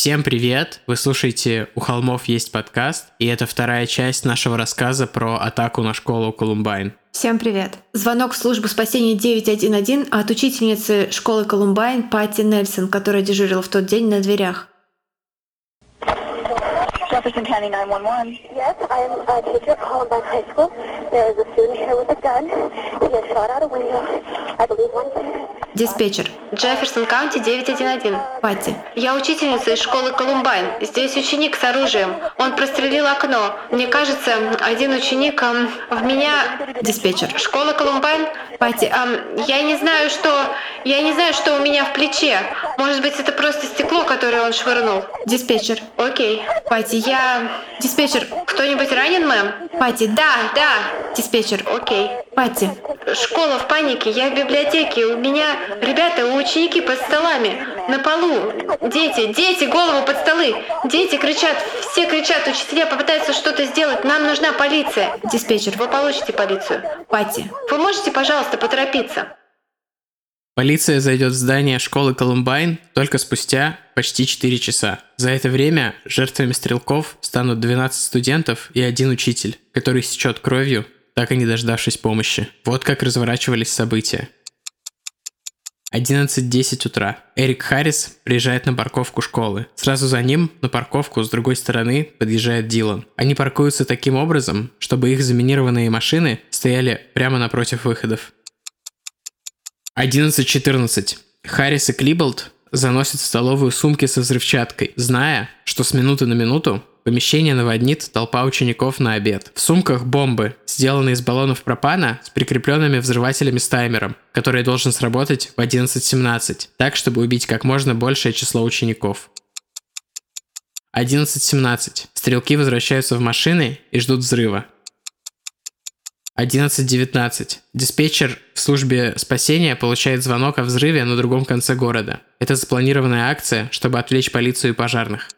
Всем привет! Вы слушаете «У холмов есть подкаст», и это вторая часть нашего рассказа про атаку на школу Колумбайн. Всем привет! Звонок в службу спасения 911 от учительницы школы Колумбайн Пати Нельсон, которая дежурила в тот день на дверях. Jefferson County 911. Yes, I am a teacher at Columbine High School. There is a student here with a gun. He has shot out a window. I believe one Диспетчер. Джефферсон Каунти 911. Патти. Я учительница из школы Колумбайн. Здесь ученик с оружием. Он прострелил окно. Мне кажется, один ученик эм, в меня... Диспетчер. Школа Колумбайн? Патти. Эм, я не знаю, что... Я не знаю, что у меня в плече. Может быть, это просто стекло, которое он швырнул. Диспетчер. Окей. Патти, я... Диспетчер. Кто-нибудь ранен, мэм? Патти, да, да. Диспетчер. Окей. Пати. Школа в панике. Я в библиотеке. У меня... Ребята, у ученики под столами. На полу. Дети, дети, голову под столы. Дети кричат. Все кричат. Учителя попытаются что-то сделать. Нам нужна полиция. Диспетчер. Вы получите полицию. Пати. Вы можете, пожалуйста, поторопиться? Полиция зайдет в здание школы Колумбайн только спустя почти 4 часа. За это время жертвами стрелков станут 12 студентов и один учитель, который сечет кровью, так и не дождавшись помощи. Вот как разворачивались события. 11.10 утра. Эрик Харрис приезжает на парковку школы. Сразу за ним на парковку с другой стороны подъезжает Дилан. Они паркуются таким образом, чтобы их заминированные машины стояли прямо напротив выходов. 11.14. Харрис и Клиболд заносят в столовую сумки со взрывчаткой, зная, что с минуты на минуту помещение наводнит толпа учеников на обед. В сумках бомбы, сделанные из баллонов пропана с прикрепленными взрывателями с таймером, который должен сработать в 11.17, так, чтобы убить как можно большее число учеников. 11.17. Стрелки возвращаются в машины и ждут взрыва. 11.19. Диспетчер в службе спасения получает звонок о взрыве на другом конце города. Это запланированная акция, чтобы отвлечь полицию и пожарных.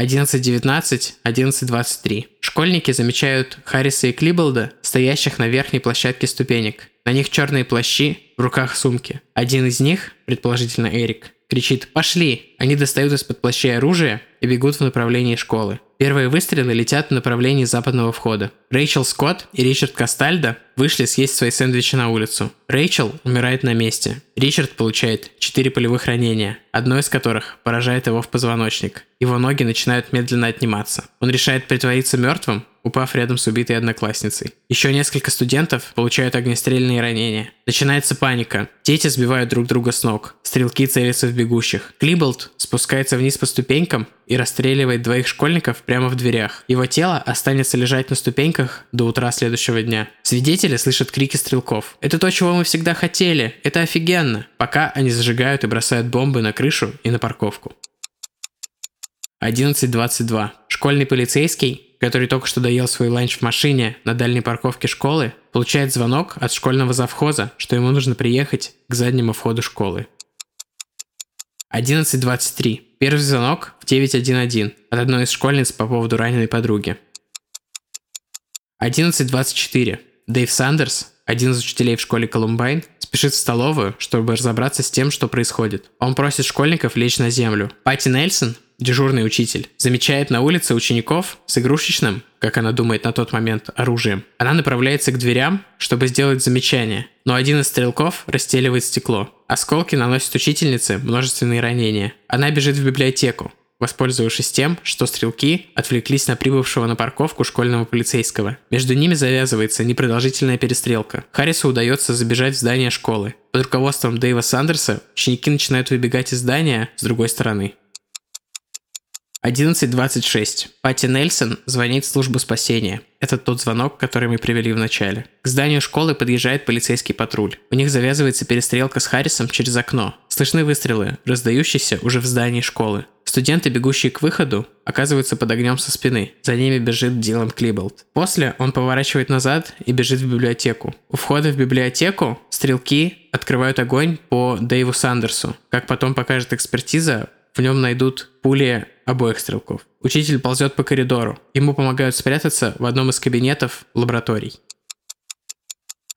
11.19, 11.23. Школьники замечают Харриса и Клиболда, стоящих на верхней площадке ступенек. На них черные плащи, в руках сумки. Один из них, предположительно Эрик, кричит «Пошли!». Они достают из-под плащей оружие и бегут в направлении школы. Первые выстрелы летят в направлении западного входа. Рэйчел Скотт и Ричард Кастальдо вышли съесть свои сэндвичи на улицу. Рэйчел умирает на месте. Ричард получает 4 полевых ранения, одно из которых поражает его в позвоночник. Его ноги начинают медленно отниматься. Он решает притвориться мертвым упав рядом с убитой одноклассницей. Еще несколько студентов получают огнестрельные ранения. Начинается паника. Дети сбивают друг друга с ног. Стрелки целятся в бегущих. Клиболд спускается вниз по ступенькам и расстреливает двоих школьников прямо в дверях. Его тело останется лежать на ступеньках до утра следующего дня. Свидетели слышат крики стрелков. «Это то, чего мы всегда хотели! Это офигенно!» Пока они зажигают и бросают бомбы на крышу и на парковку. 11.22. Школьный полицейский который только что доел свой ланч в машине на дальней парковке школы, получает звонок от школьного завхоза, что ему нужно приехать к заднему входу школы. 11.23. Первый звонок в 911 от одной из школьниц по поводу раненой подруги. 11.24. Дэйв Сандерс, один из учителей в школе Колумбайн, спешит в столовую, чтобы разобраться с тем, что происходит. Он просит школьников лечь на землю. Патти Нельсон, дежурный учитель, замечает на улице учеников с игрушечным, как она думает на тот момент, оружием. Она направляется к дверям, чтобы сделать замечание, но один из стрелков расстреливает стекло. Осколки наносят учительнице множественные ранения. Она бежит в библиотеку, воспользовавшись тем, что стрелки отвлеклись на прибывшего на парковку школьного полицейского. Между ними завязывается непродолжительная перестрелка. Харрису удается забежать в здание школы. Под руководством Дэйва Сандерса ученики начинают выбегать из здания с другой стороны. 11.26. Пати Нельсон звонит в службу спасения. Это тот звонок, который мы привели в начале. К зданию школы подъезжает полицейский патруль. У них завязывается перестрелка с Харрисом через окно. Слышны выстрелы, раздающиеся уже в здании школы. Студенты, бегущие к выходу, оказываются под огнем со спины. За ними бежит Дилан Клиболд. После он поворачивает назад и бежит в библиотеку. У входа в библиотеку стрелки открывают огонь по Дэйву Сандерсу. Как потом покажет экспертиза, в нем найдут пули обоих стрелков. Учитель ползет по коридору. Ему помогают спрятаться в одном из кабинетов лабораторий.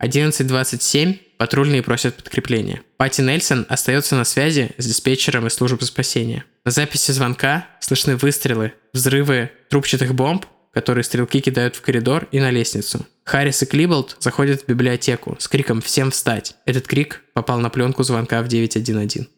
11.27 патрульные просят подкрепления. Пати Нельсон остается на связи с диспетчером из службы спасения. На записи звонка слышны выстрелы, взрывы трубчатых бомб, которые стрелки кидают в коридор и на лестницу. Харрис и Клиболд заходят в библиотеку с криком «Всем встать!». Этот крик попал на пленку звонка в 911.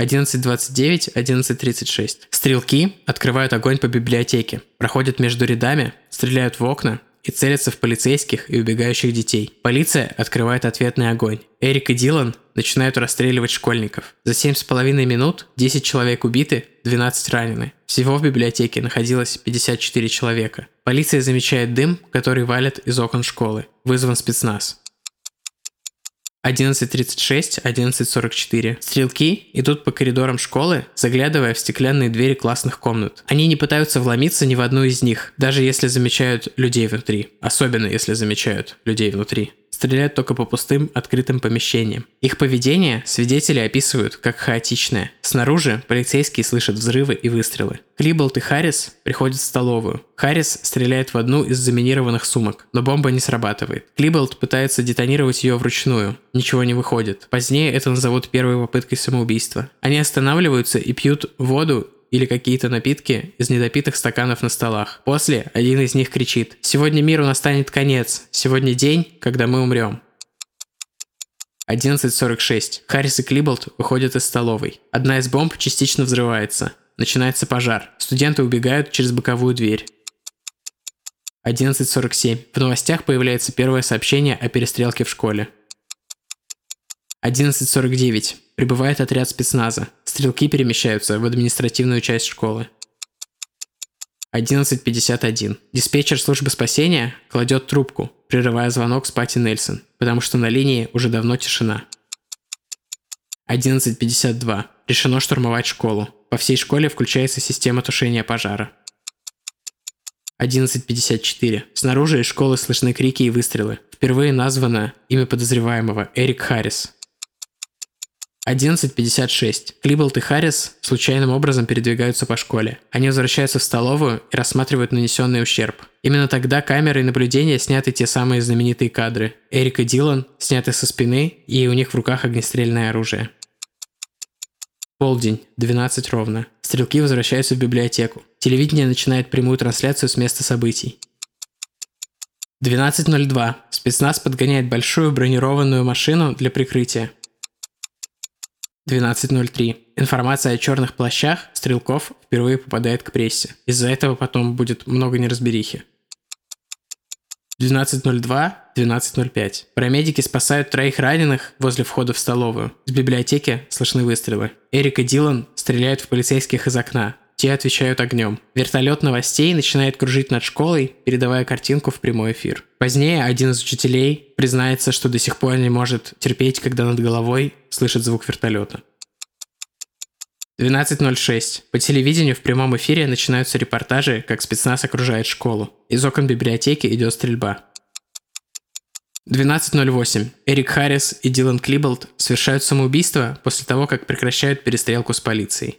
11.29, 11.36. Стрелки открывают огонь по библиотеке, проходят между рядами, стреляют в окна и целятся в полицейских и убегающих детей. Полиция открывает ответный огонь. Эрик и Дилан начинают расстреливать школьников. За 7,5 минут 10 человек убиты, 12 ранены. Всего в библиотеке находилось 54 человека. Полиция замечает дым, который валит из окон школы. Вызван спецназ. 11.36, 11.44. Стрелки идут по коридорам школы, заглядывая в стеклянные двери классных комнат. Они не пытаются вломиться ни в одну из них, даже если замечают людей внутри. Особенно если замечают людей внутри стреляют только по пустым, открытым помещениям. Их поведение свидетели описывают как хаотичное. Снаружи полицейские слышат взрывы и выстрелы. Клиболт и Харрис приходят в столовую. Харрис стреляет в одну из заминированных сумок, но бомба не срабатывает. Клиболт пытается детонировать ее вручную. Ничего не выходит. Позднее это назовут первой попыткой самоубийства. Они останавливаются и пьют воду или какие-то напитки из недопитых стаканов на столах. После один из них кричит «Сегодня миру настанет конец, сегодня день, когда мы умрем». 11.46. Харрис и Клиболт выходят из столовой. Одна из бомб частично взрывается. Начинается пожар. Студенты убегают через боковую дверь. 11.47. В новостях появляется первое сообщение о перестрелке в школе. 11.49. Прибывает отряд спецназа. Стрелки перемещаются в административную часть школы. 11.51. Диспетчер службы спасения кладет трубку, прерывая звонок с Пати Нельсон, потому что на линии уже давно тишина. 11.52. Решено штурмовать школу. По всей школе включается система тушения пожара. 11.54. Снаружи из школы слышны крики и выстрелы. Впервые названо имя подозреваемого Эрик Харрис. 11.56. Клиболт и Харрис случайным образом передвигаются по школе. Они возвращаются в столовую и рассматривают нанесенный ущерб. Именно тогда камерой наблюдения сняты те самые знаменитые кадры. Эрик и Дилан сняты со спины, и у них в руках огнестрельное оружие. Полдень, 12 ровно. Стрелки возвращаются в библиотеку. Телевидение начинает прямую трансляцию с места событий. 12.02. Спецназ подгоняет большую бронированную машину для прикрытия. 12.03. Информация о черных плащах стрелков впервые попадает к прессе. Из-за этого потом будет много неразберихи. 12.02, 12.05. Парамедики спасают троих раненых возле входа в столовую. С библиотеки слышны выстрелы. Эрик и Дилан стреляют в полицейских из окна. Те отвечают огнем. Вертолет новостей начинает кружить над школой, передавая картинку в прямой эфир. Позднее один из учителей признается, что до сих пор не может терпеть, когда над головой слышит звук вертолета. 12.06. По телевидению в прямом эфире начинаются репортажи, как спецназ окружает школу. Из окон библиотеки идет стрельба. 12.08. Эрик Харрис и Дилан Клиболд совершают самоубийство после того, как прекращают перестрелку с полицией.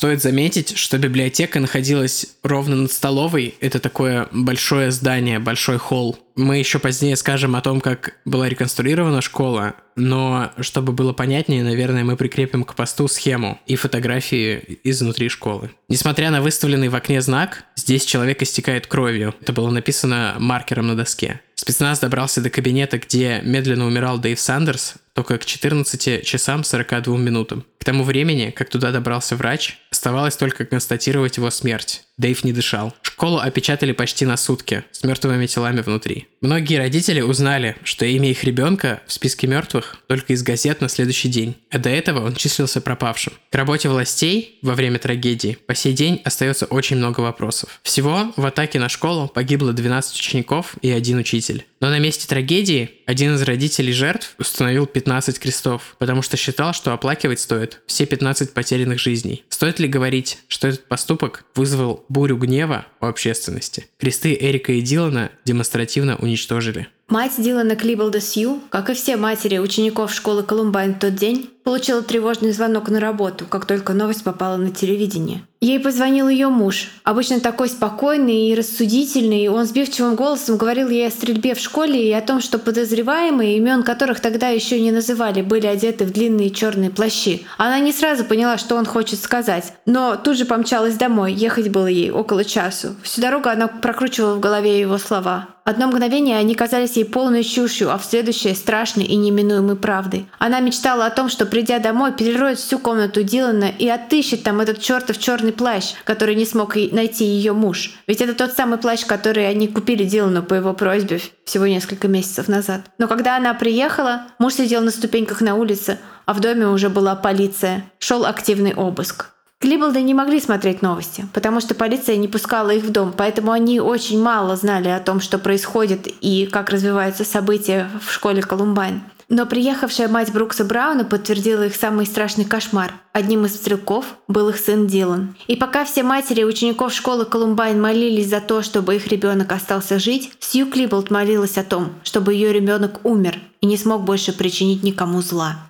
Стоит заметить, что библиотека находилась ровно над столовой. Это такое большое здание, большой холл. Мы еще позднее скажем о том, как была реконструирована школа, но чтобы было понятнее, наверное, мы прикрепим к посту схему и фотографии изнутри школы. Несмотря на выставленный в окне знак, здесь человек истекает кровью. Это было написано маркером на доске. Спецназ добрался до кабинета, где медленно умирал Дэйв Сандерс, только к 14 часам 42 минутам. К тому времени, как туда добрался врач, оставалось только констатировать его смерть. Дэйв не дышал. Школу опечатали почти на сутки, с мертвыми телами внутри. Многие родители узнали, что имя их ребенка в списке мертвых только из газет на следующий день, а до этого он числился пропавшим. К работе властей во время трагедии по сей день остается очень много вопросов. Всего в атаке на школу погибло 12 учеников и один учитель. Но на месте трагедии один из родителей жертв установил 15 крестов, потому что считал, что оплакивать стоит все 15 потерянных жизней. Стоит ли говорить, что этот поступок вызвал бурю гнева у общественности? Кресты Эрика и Дилана демонстративно уничтожили. Мать Дилана Клиболда Сью, как и все матери учеников школы Колумбайн в тот день, получила тревожный звонок на работу, как только новость попала на телевидение. Ей позвонил ее муж, обычно такой спокойный и рассудительный. Он сбивчивым голосом говорил ей о стрельбе в школе и о том, что подозреваемые, имен которых тогда еще не называли, были одеты в длинные черные плащи. Она не сразу поняла, что он хочет сказать, но тут же помчалась домой. Ехать было ей около часу. Всю дорогу она прокручивала в голове его слова. Одно мгновение они казались ей полной чушью, а в следующее — страшной и неминуемой правдой. Она мечтала о том, что, придя домой, перероет всю комнату Дилана и отыщет там этот чертов черный плащ, который не смог найти ее муж. Ведь это тот самый плащ, который они купили Дилану по его просьбе всего несколько месяцев назад. Но когда она приехала, муж сидел на ступеньках на улице, а в доме уже была полиция. Шел активный обыск. Клиболды не могли смотреть новости, потому что полиция не пускала их в дом, поэтому они очень мало знали о том, что происходит и как развиваются события в школе Колумбайн. Но приехавшая мать Брукса Брауна подтвердила их самый страшный кошмар. Одним из стрелков был их сын Дилан. И пока все матери учеников школы Колумбайн молились за то, чтобы их ребенок остался жить, Сью Клиболд молилась о том, чтобы ее ребенок умер и не смог больше причинить никому зла.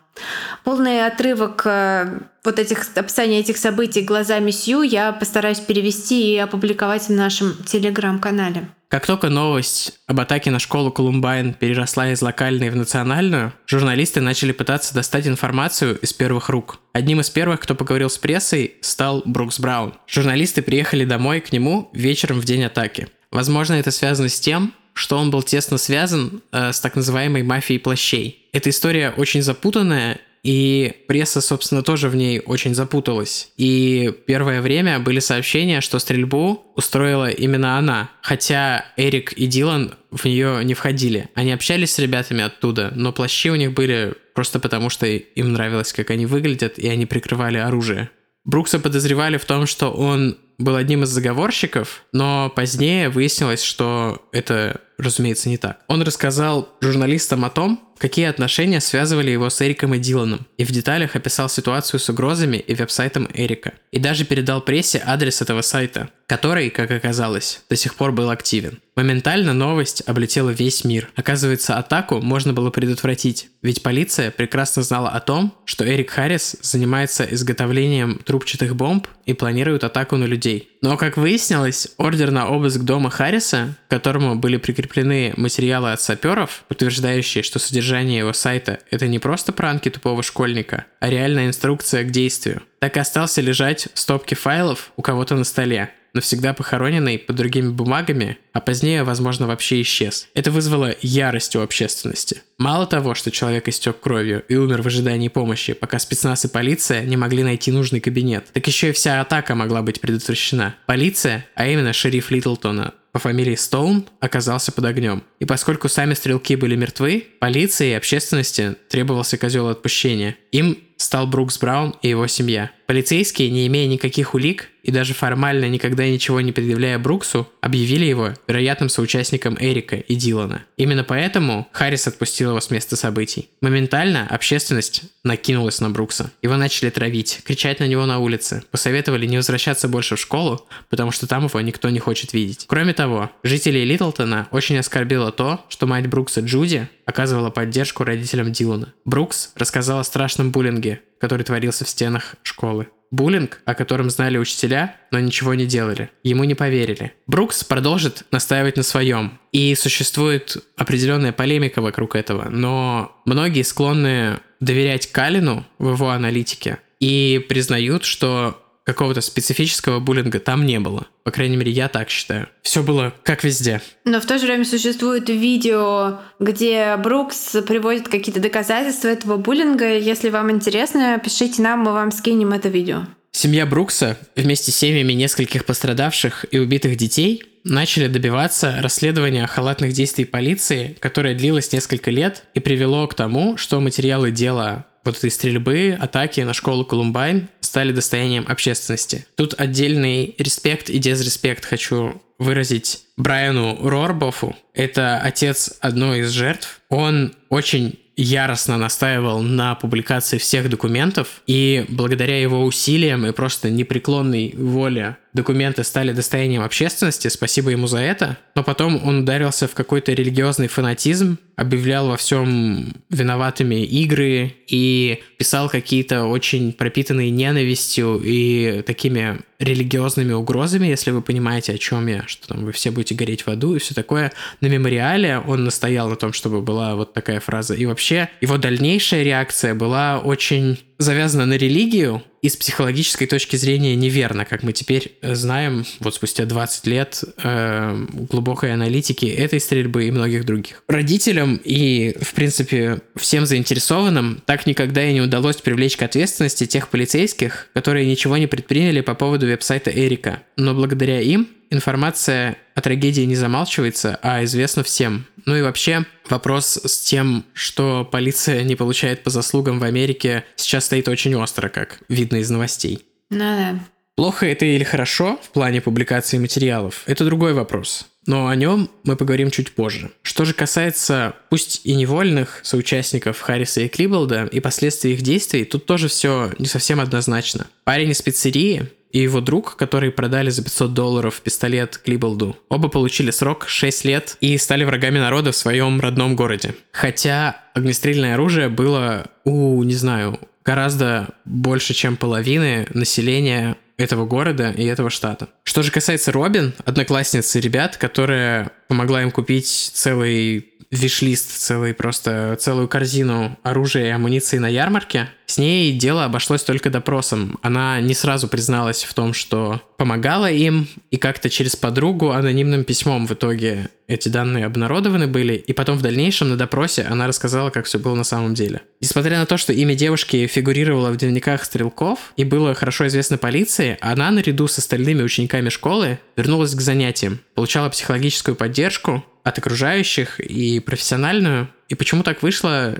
Полный отрывок э, вот этих описания этих событий глазами Сью я постараюсь перевести и опубликовать в нашем телеграм-канале. Как только новость об атаке на школу Колумбайн переросла из локальной в национальную, журналисты начали пытаться достать информацию из первых рук. Одним из первых, кто поговорил с прессой, стал Брукс Браун. Журналисты приехали домой к нему вечером в день атаки. Возможно, это связано с тем, что он был тесно связан э, с так называемой мафией плащей. Эта история очень запутанная и пресса, собственно, тоже в ней очень запуталась. И первое время были сообщения, что стрельбу устроила именно она. Хотя Эрик и Дилан в нее не входили. Они общались с ребятами оттуда, но плащи у них были просто потому, что им нравилось, как они выглядят, и они прикрывали оружие. Брукса подозревали в том, что он был одним из заговорщиков, но позднее выяснилось, что это, разумеется, не так. Он рассказал журналистам о том, какие отношения связывали его с Эриком и Диланом, и в деталях описал ситуацию с угрозами и веб-сайтом Эрика. И даже передал прессе адрес этого сайта, который, как оказалось, до сих пор был активен. Моментально новость облетела весь мир. Оказывается, атаку можно было предотвратить, ведь полиция прекрасно знала о том, что Эрик Харрис занимается изготовлением трубчатых бомб и планирует атаку на людей. Но, как выяснилось, ордер на обыск дома Харриса, к которому были прикреплены материалы от саперов, подтверждающие, что содержание его сайта — это не просто пранки тупого школьника, а реальная инструкция к действию, так и остался лежать в стопке файлов у кого-то на столе, навсегда похороненный под другими бумагами, а позднее, возможно, вообще исчез. Это вызвало ярость у общественности. Мало того, что человек истек кровью и умер в ожидании помощи, пока спецназ и полиция не могли найти нужный кабинет, так еще и вся атака могла быть предотвращена. Полиция, а именно шериф Литлтона, по фамилии Стоун оказался под огнем. И поскольку сами стрелки были мертвы, полиции и общественности требовался козел отпущения. Им стал Брукс Браун и его семья. Полицейские, не имея никаких улик и даже формально никогда ничего не предъявляя Бруксу, объявили его вероятным соучастником Эрика и Дилана. Именно поэтому Харрис отпустил его с места событий. Моментально общественность накинулась на Брукса. Его начали травить, кричать на него на улице, посоветовали не возвращаться больше в школу, потому что там его никто не хочет видеть. Кроме того, жителей Литлтона очень оскорбило то, что мать Брукса Джуди оказывала поддержку родителям Дилана. Брукс рассказал о страшном буллинге, который творился в стенах школы. Буллинг, о котором знали учителя, но ничего не делали. Ему не поверили. Брукс продолжит настаивать на своем. И существует определенная полемика вокруг этого, но многие склонны доверять Калину в его аналитике и признают, что какого-то специфического буллинга там не было. По крайней мере, я так считаю. Все было как везде. Но в то же время существует видео, где Брукс приводит какие-то доказательства этого буллинга. Если вам интересно, пишите нам, мы вам скинем это видео. Семья Брукса вместе с семьями нескольких пострадавших и убитых детей начали добиваться расследования халатных действий полиции, которое длилось несколько лет и привело к тому, что материалы дела вот этой стрельбы, атаки на школу Колумбайн стали достоянием общественности. Тут отдельный респект и дезреспект хочу выразить Брайану Рорбофу. Это отец одной из жертв. Он очень яростно настаивал на публикации всех документов, и благодаря его усилиям и просто непреклонной воле документы стали достоянием общественности, спасибо ему за это, но потом он ударился в какой-то религиозный фанатизм, объявлял во всем виноватыми игры и писал какие-то очень пропитанные ненавистью и такими религиозными угрозами, если вы понимаете, о чем я, что там вы все будете гореть в аду и все такое. На мемориале он настоял на том, чтобы была вот такая фраза. И вообще его дальнейшая реакция была очень завязана на религию и с психологической точки зрения неверно, как мы теперь знаем, вот спустя 20 лет э, глубокой аналитики этой стрельбы и многих других. Родителям и, в принципе, всем заинтересованным так никогда и не удалось привлечь к ответственности тех полицейских, которые ничего не предприняли по поводу веб-сайта Эрика. Но благодаря им информация о трагедии не замалчивается, а известна всем. Ну и вообще вопрос с тем, что полиция не получает по заслугам в Америке, сейчас стоит очень остро, как видно из новостей. Ну да. Плохо это или хорошо в плане публикации материалов, это другой вопрос. Но о нем мы поговорим чуть позже. Что же касается, пусть и невольных соучастников Харриса и Клиболда и последствий их действий, тут тоже все не совсем однозначно. Парень из пиццерии и его друг, которые продали за 500 долларов пистолет Клиболду. Оба получили срок 6 лет и стали врагами народа в своем родном городе. Хотя огнестрельное оружие было у, не знаю, гораздо больше, чем половины населения этого города и этого штата. Что же касается Робин, одноклассницы ребят, которая помогла им купить целый виш-лист, целый просто целую корзину оружия и амуниции на ярмарке. С ней дело обошлось только допросом. Она не сразу призналась в том, что помогала им, и как-то через подругу анонимным письмом в итоге эти данные обнародованы были, и потом в дальнейшем на допросе она рассказала, как все было на самом деле. Несмотря на то, что имя девушки фигурировало в дневниках стрелков и было хорошо известно полиции, она наряду с остальными учениками школы вернулась к занятиям, получала психологическую поддержку, от окружающих и профессиональную. И почему так вышло,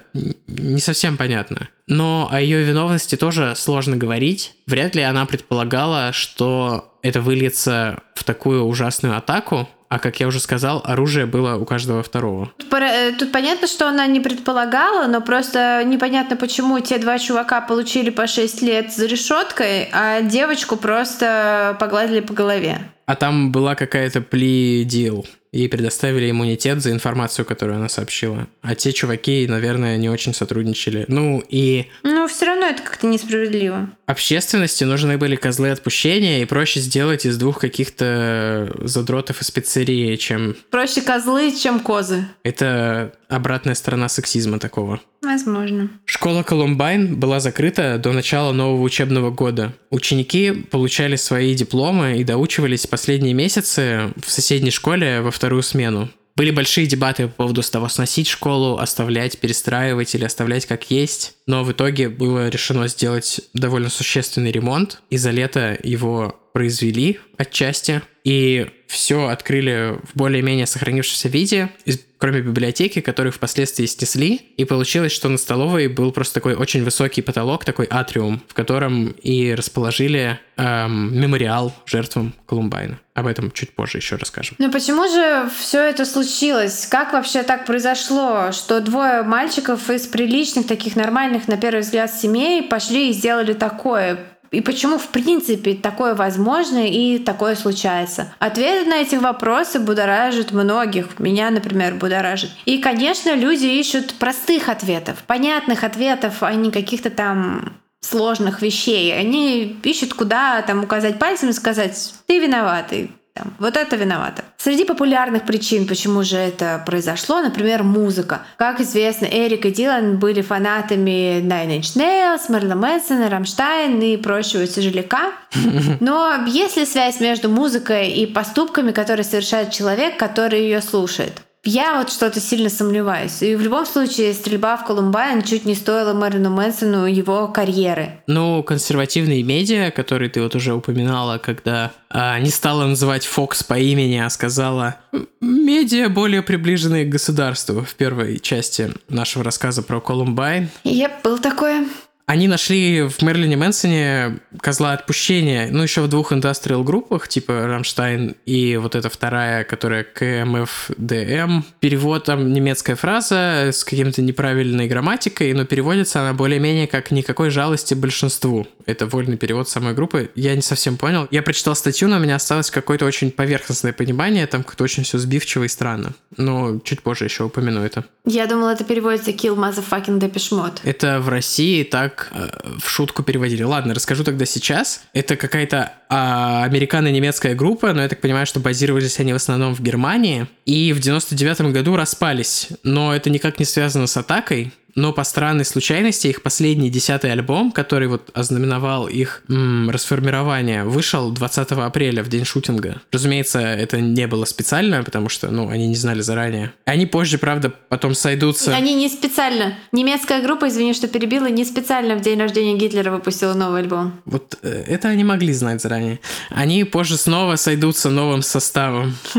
не совсем понятно. Но о ее виновности тоже сложно говорить. Вряд ли она предполагала, что это выльется в такую ужасную атаку, а как я уже сказал, оружие было у каждого второго. Э, тут понятно, что она не предполагала, но просто непонятно, почему те два чувака получили по 6 лет за решеткой, а девочку просто погладили по голове. А там была какая-то пли-дил и предоставили иммунитет за информацию, которую она сообщила. А те чуваки, наверное, не очень сотрудничали. Ну и... Ну, все равно это как-то несправедливо. Общественности нужны были козлы отпущения, и проще сделать из двух каких-то задротов из пиццерии, чем... Проще козлы, чем козы. Это обратная сторона сексизма такого. Возможно. Школа Колумбайн была закрыта до начала нового учебного года. Ученики получали свои дипломы и доучивались последние месяцы в соседней школе во вторую смену. Были большие дебаты по поводу того, сносить школу, оставлять, перестраивать или оставлять как есть. Но в итоге было решено сделать довольно существенный ремонт, и за лето его произвели отчасти, и все открыли в более-менее сохранившемся виде, кроме библиотеки, которую впоследствии снесли, и получилось, что на столовой был просто такой очень высокий потолок, такой атриум, в котором и расположили эм, мемориал жертвам Колумбайна. Об этом чуть позже еще расскажем. Но почему же все это случилось? Как вообще так произошло, что двое мальчиков из приличных, таких нормальных, на первый взгляд, семей пошли и сделали такое? И почему, в принципе, такое возможно и такое случается? Ответы на эти вопросы будоражат многих. Меня, например, будоражит. И, конечно, люди ищут простых ответов, понятных ответов, а не каких-то там сложных вещей. Они ищут, куда там указать пальцем и сказать, ты виноватый, там, вот это виновато. Среди популярных причин, почему же это произошло, например, музыка. Как известно, Эрик и Дилан были фанатами Nine Inch Nails, Марла Мэнсона, Рамштайн и прочего тяжеляка. Но есть ли связь между музыкой и поступками, которые совершает человек, который ее слушает? Я вот что-то сильно сомневаюсь. И в любом случае стрельба в Колумбайн чуть не стоила Мэрину Мэнсону его карьеры. Ну, консервативные медиа, которые ты вот уже упоминала, когда а, не стала называть Фокс по имени, а сказала медиа более приближенные к государству в первой части нашего рассказа про Колумбайн. Yep, был такое. Они нашли в Мерлине Мэнсоне козла отпущения, ну, еще в двух индастриал группах, типа Рамштайн и вот эта вторая, которая КМФДМ. Перевод там немецкая фраза с каким-то неправильной грамматикой, но переводится она более-менее как «никакой жалости большинству». Это вольный перевод самой группы. Я не совсем понял. Я прочитал статью, но у меня осталось какое-то очень поверхностное понимание, там как-то очень все сбивчиво и странно. Но чуть позже еще упомяну это. Я думала, это переводится «kill motherfucking Mode». Это в России так э, в шутку переводили. Ладно, расскажу тогда сейчас. Это какая-то а, американо-немецкая группа, но я так понимаю, что базировались они в основном в Германии. И в 99 году распались. Но это никак не связано с атакой но по странной случайности их последний десятый альбом, который вот ознаменовал их м, расформирование, вышел 20 апреля, в день шутинга. Разумеется, это не было специально, потому что, ну, они не знали заранее. Они позже, правда, потом сойдутся... Они не специально. Немецкая группа, извини, что перебила, не специально в день рождения Гитлера выпустила новый альбом. Вот э, это они могли знать заранее. Они позже снова сойдутся новым составом.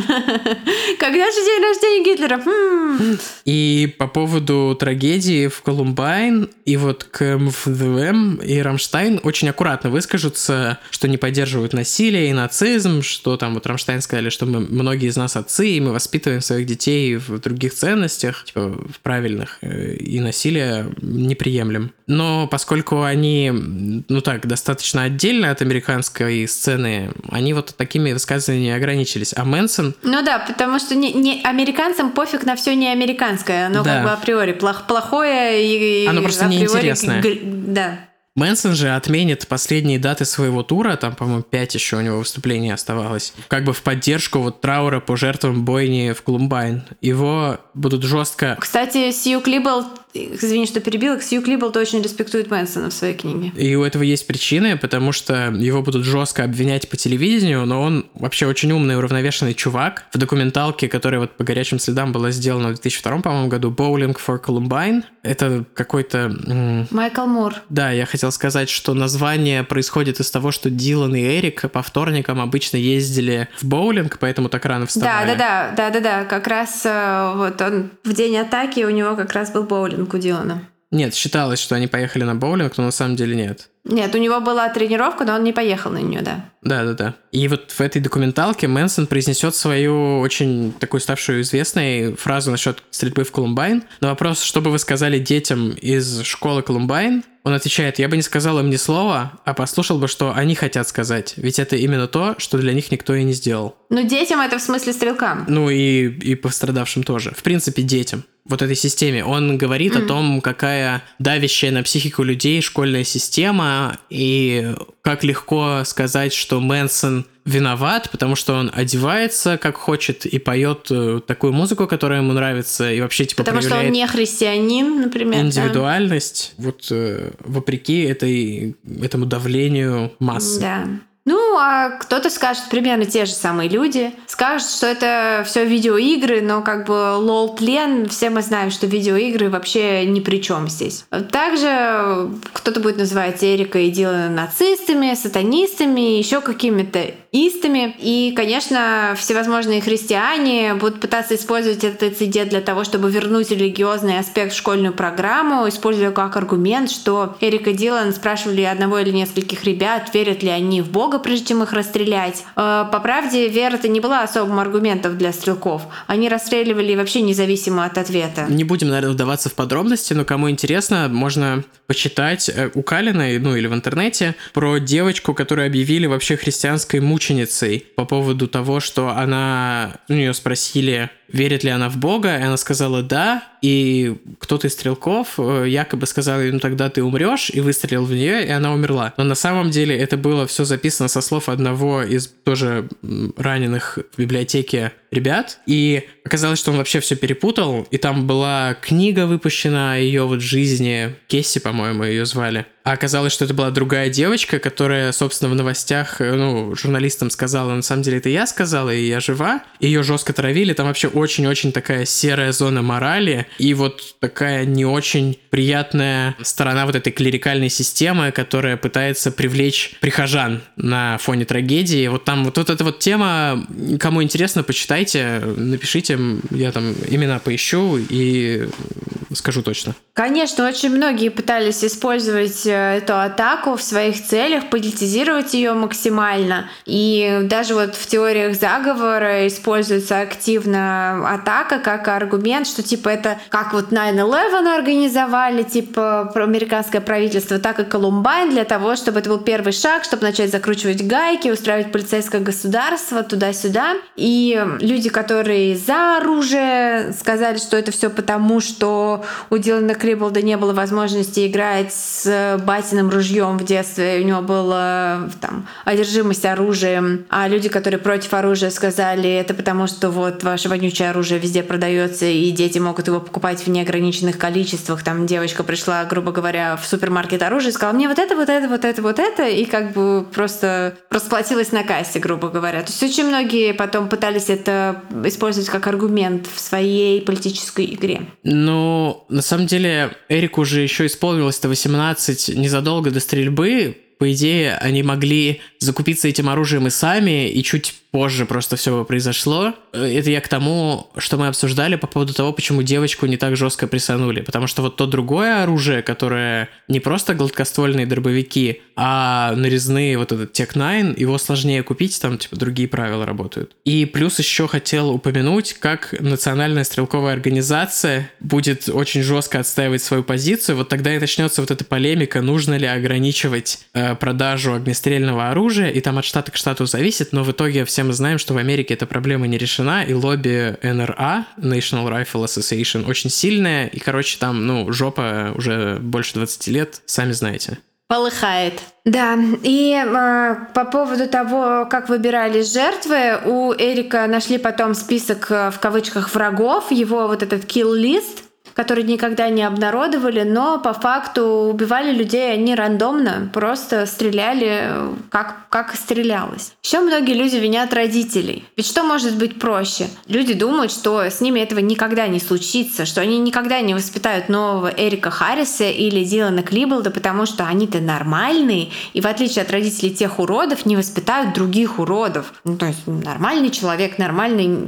Когда же день рождения Гитлера? Хм. И по поводу трагедии в Колумбайн и вот KMFDM и Рамштайн очень аккуратно выскажутся, что не поддерживают насилие и нацизм, что там вот Рамштайн сказали, что мы, многие из нас отцы, и мы воспитываем своих детей в других ценностях, типа в правильных, э, и насилие не приемлем. Но поскольку они, ну так, достаточно отдельно от американской сцены, они вот такими высказываниями ограничились. А Мэнсон... Ну да, потому что не, не американцам пофиг на все не американское, оно Да. как бы априори плох, плохое и... Оно просто неинтересное. Да. Мэнсон же отменит последние даты своего тура, там, по-моему, 5 еще у него выступлений оставалось, как бы в поддержку вот траура по жертвам бойни в Колумбайн. Его будут жестко... Кстати, Сью Клибл, извини, что перебила, Сью Клибл очень респектует Мэнсона в своей книге. И у этого есть причины, потому что его будут жестко обвинять по телевидению, но он вообще очень умный, уравновешенный чувак. В документалке, которая вот по горячим следам была сделана в 2002, по-моему, году, Bowling for Columbine, это какой-то... Майкл Мур. Да, я хотел сказать, что название происходит из того, что Дилан и Эрик по вторникам обычно ездили в боулинг, поэтому так рано Да, вставали. да, да, да, да, да. Как раз э, вот он в день атаки у него как раз был боулинг у Дилана. Нет, считалось, что они поехали на боулинг, но на самом деле нет. Нет, у него была тренировка, но он не поехал на нее, да. Да, да, да. И вот в этой документалке Мэнсон произнесет свою очень такую ставшую известной фразу насчет стрельбы в Колумбайн. На вопрос, что бы вы сказали детям из школы Колумбайн, он отвечает, я бы не сказал им ни слова, а послушал бы, что они хотят сказать. Ведь это именно то, что для них никто и не сделал. Ну, детям это в смысле стрелкам. Ну и, и пострадавшим тоже. В принципе, детям. Вот этой системе. Он говорит о том, какая давящая на психику людей школьная система, и как легко сказать, что Мэнсон виноват, потому что он одевается как хочет и поет э, такую музыку, которая ему нравится, и вообще типа Потому что он не христианин, например. да. индивидуальность, вот э, вопреки этой, этому давлению массы. Да. Ну, а кто-то скажет примерно те же самые люди. Скажут, что это все видеоигры, но как бы лол тлен, все мы знаем, что видеоигры вообще ни при чем здесь. Также кто-то будет называть Эрика и Дилана нацистами, сатанистами, еще какими-то истами. И, конечно, всевозможные христиане будут пытаться использовать этот инцидент для того, чтобы вернуть религиозный аспект в школьную программу, используя как аргумент, что Эрик и Дилан спрашивали одного или нескольких ребят, верят ли они в Бога, прежде чем их расстрелять. Э, По правде, вера это не была особым аргументом для стрелков. Они расстреливали вообще независимо от ответа. Не будем, наверное, вдаваться в подробности, но кому интересно, можно почитать э, у Калиной, ну или в интернете, про девочку, которую объявили вообще христианской мученицей по поводу того, что она, у нее спросили, верит ли она в Бога, и она сказала «да», и кто-то из стрелков э, якобы сказал ей, ну тогда ты умрешь, и выстрелил в нее, и она умерла. Но на самом деле это было все записано со слов одного из тоже раненых в библиотеке ребят, и оказалось, что он вообще все перепутал, и там была книга выпущена о ее вот жизни, Кесси, по-моему, ее звали. А оказалось, что это была другая девочка, которая, собственно, в новостях, э, ну, журналистам сказала, на самом деле это я сказала, и я жива. Ее жестко травили, там вообще очень-очень такая серая зона морали, и вот такая не очень приятная сторона вот этой клерикальной системы, которая пытается привлечь прихожан на фоне трагедии. Вот там вот, вот эта вот тема, кому интересно, почитайте, напишите, я там имена поищу и скажу точно. Конечно, очень многие пытались использовать э, эту атаку в своих целях, политизировать ее максимально. И даже вот в теориях заговора используется активно атака как аргумент, что типа это как вот 9-11 организовали, типа американское правительство, так и Колумбайн для того, чтобы это был первый шаг, чтобы начать закручивать гайки, устраивать полицейское государство туда-сюда. И люди, которые за оружие, сказали, что это все потому, что у Дилана Криболда не было возможности играть с батиным ружьем в детстве, у него была там одержимость оружием, а люди, которые против оружия, сказали, это потому что вот ваше вонючее оружие везде продается, и дети могут его покупать в неограниченных количествах. Там девочка пришла, грубо говоря, в супермаркет оружия и сказала, мне вот это, вот это, вот это, вот это, и как бы просто расплатилась на кассе, грубо говоря. То есть очень многие потом пытались это использовать как аргумент в своей политической игре. Ну, на самом деле, Эрику уже еще исполнилось-то 18 незадолго до стрельбы. По идее, они могли закупиться этим оружием и сами, и чуть позже просто все произошло. Это я к тому, что мы обсуждали по поводу того, почему девочку не так жестко присанули. Потому что вот то другое оружие, которое не просто гладкоствольные дробовики, а нарезные вот этот Tech 9, его сложнее купить, там типа другие правила работают. И плюс еще хотел упомянуть, как национальная стрелковая организация будет очень жестко отстаивать свою позицию. Вот тогда и начнется вот эта полемика, нужно ли ограничивать э, продажу огнестрельного оружия, и там от штата к штату зависит, но в итоге все мы знаем, что в Америке эта проблема не решена, и лобби НРА, National Rifle Association, очень сильное, и, короче, там, ну, жопа уже больше 20 лет, сами знаете. Полыхает. Да, и э, по поводу того, как выбирались жертвы, у Эрика нашли потом список в кавычках врагов, его вот этот kill-лист, которые никогда не обнародовали, но по факту убивали людей они рандомно, просто стреляли, как, как стрелялось. Еще многие люди винят родителей. Ведь что может быть проще? Люди думают, что с ними этого никогда не случится, что они никогда не воспитают нового Эрика Харриса или Дилана Клиболда, потому что они-то нормальные, и в отличие от родителей тех уродов, не воспитают других уродов. Ну, то есть нормальный человек, нормальный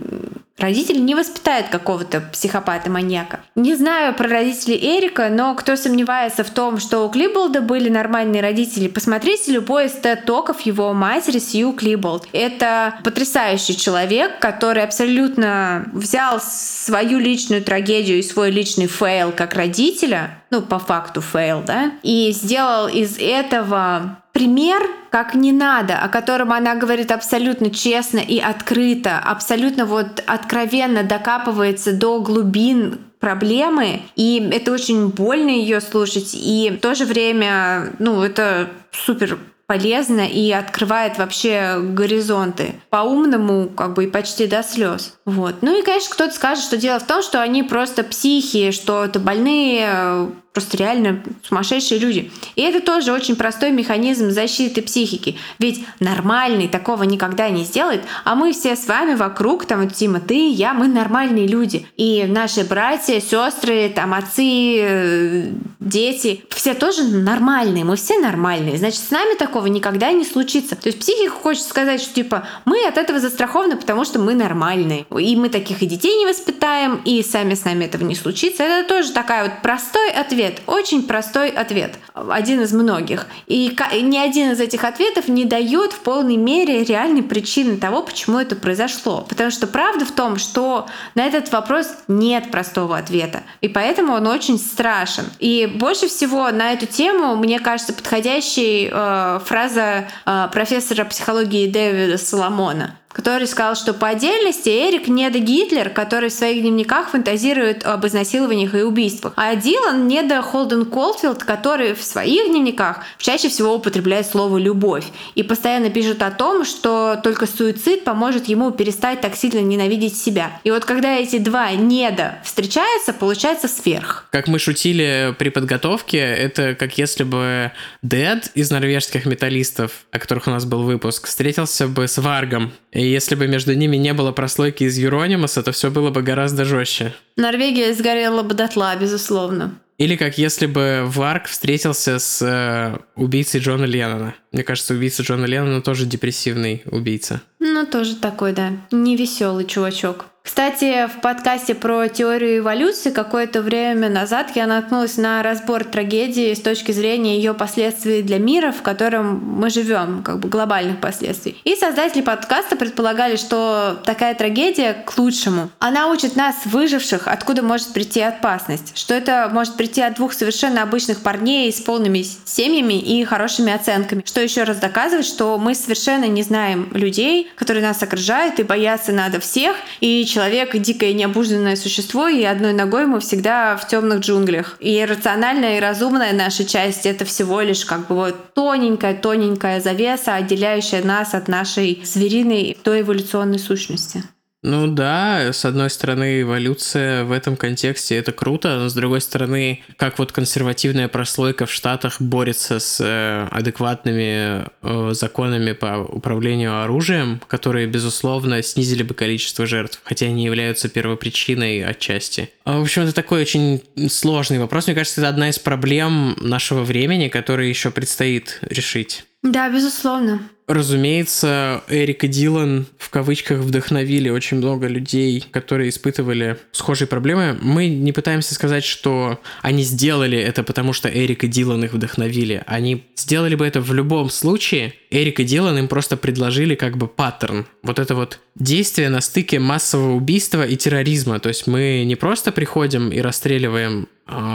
Родители не воспитают какого-то психопата-маньяка. Не знаю про родителей Эрика, но кто сомневается в том, что у Клиболда были нормальные родители, посмотрите любой из talk его матери Сью Клиболд. Это потрясающий человек, который абсолютно взял свою личную трагедию и свой личный fail как родителя, ну, по факту fail, да, и сделал из этого пример, как не надо, о котором она говорит абсолютно честно и открыто, абсолютно вот откровенно докапывается до глубин проблемы, и это очень больно ее слушать, и в то же время, ну, это супер полезно и открывает вообще горизонты по-умному, как бы и почти до слез. Вот. Ну и, конечно, кто-то скажет, что дело в том, что они просто психи, что это больные просто реально сумасшедшие люди. И это тоже очень простой механизм защиты психики. Ведь нормальный такого никогда не сделает, а мы все с вами вокруг, там вот Тима, ты, я, мы нормальные люди. И наши братья, сестры, там отцы, э, дети, все тоже нормальные, мы все нормальные. Значит, с нами такого никогда не случится. То есть психика хочет сказать, что типа мы от этого застрахованы, потому что мы нормальные. И мы таких и детей не воспитаем, и сами с нами этого не случится. Это тоже такая вот простой ответ ответ, очень простой ответ, один из многих. И ни один из этих ответов не дает в полной мере реальной причины того, почему это произошло. Потому что правда в том, что на этот вопрос нет простого ответа. И поэтому он очень страшен. И больше всего на эту тему, мне кажется, подходящей э, фраза э, профессора психологии Дэвида Соломона который сказал, что по отдельности Эрик не до Гитлер, который в своих дневниках фантазирует об изнасилованиях и убийствах, а Дилан не до Холден Колфилд, который в своих дневниках чаще всего употребляет слово «любовь» и постоянно пишет о том, что только суицид поможет ему перестать так сильно ненавидеть себя. И вот когда эти два «недо» встречаются, получается сверх. Как мы шутили при подготовке, это как если бы Дед из норвежских металлистов, о которых у нас был выпуск, встретился бы с Варгом если бы между ними не было прослойки из Юронимуса, то все было бы гораздо жестче. Норвегия сгорела бы дотла, безусловно. Или как если бы Варк встретился с э, убийцей Джона Леннона. Мне кажется, убийца Джона Леннона тоже депрессивный убийца. Ну, тоже такой, да, невеселый чувачок. Кстати, в подкасте про теорию эволюции какое-то время назад я наткнулась на разбор трагедии с точки зрения ее последствий для мира, в котором мы живем, как бы глобальных последствий. И создатели подкаста предполагали, что такая трагедия к лучшему. Она учит нас, выживших, откуда может прийти опасность. Что это может прийти от двух совершенно обычных парней с полными семьями и хорошими оценками. Что еще раз доказывает, что мы совершенно не знаем людей, которые нас окружают, и бояться надо всех, и человек дикое необужданное существо, и одной ногой мы всегда в темных джунглях. И рациональная и разумная наша часть — это всего лишь как бы вот тоненькая-тоненькая завеса, отделяющая нас от нашей звериной доэволюционной сущности. Ну да, с одной стороны, эволюция в этом контексте это круто, но с другой стороны, как вот консервативная прослойка в Штатах борется с э, адекватными э, законами по управлению оружием, которые, безусловно, снизили бы количество жертв, хотя они являются первопричиной отчасти. А, в общем, это такой очень сложный вопрос. Мне кажется, это одна из проблем нашего времени, которые еще предстоит решить. Да, безусловно. Разумеется, Эрик и Дилан в кавычках вдохновили очень много людей, которые испытывали схожие проблемы. Мы не пытаемся сказать, что они сделали это потому, что Эрик и Дилан их вдохновили. Они сделали бы это в любом случае. Эрик и Дилан им просто предложили как бы паттерн. Вот это вот действие на стыке массового убийства и терроризма. То есть мы не просто приходим и расстреливаем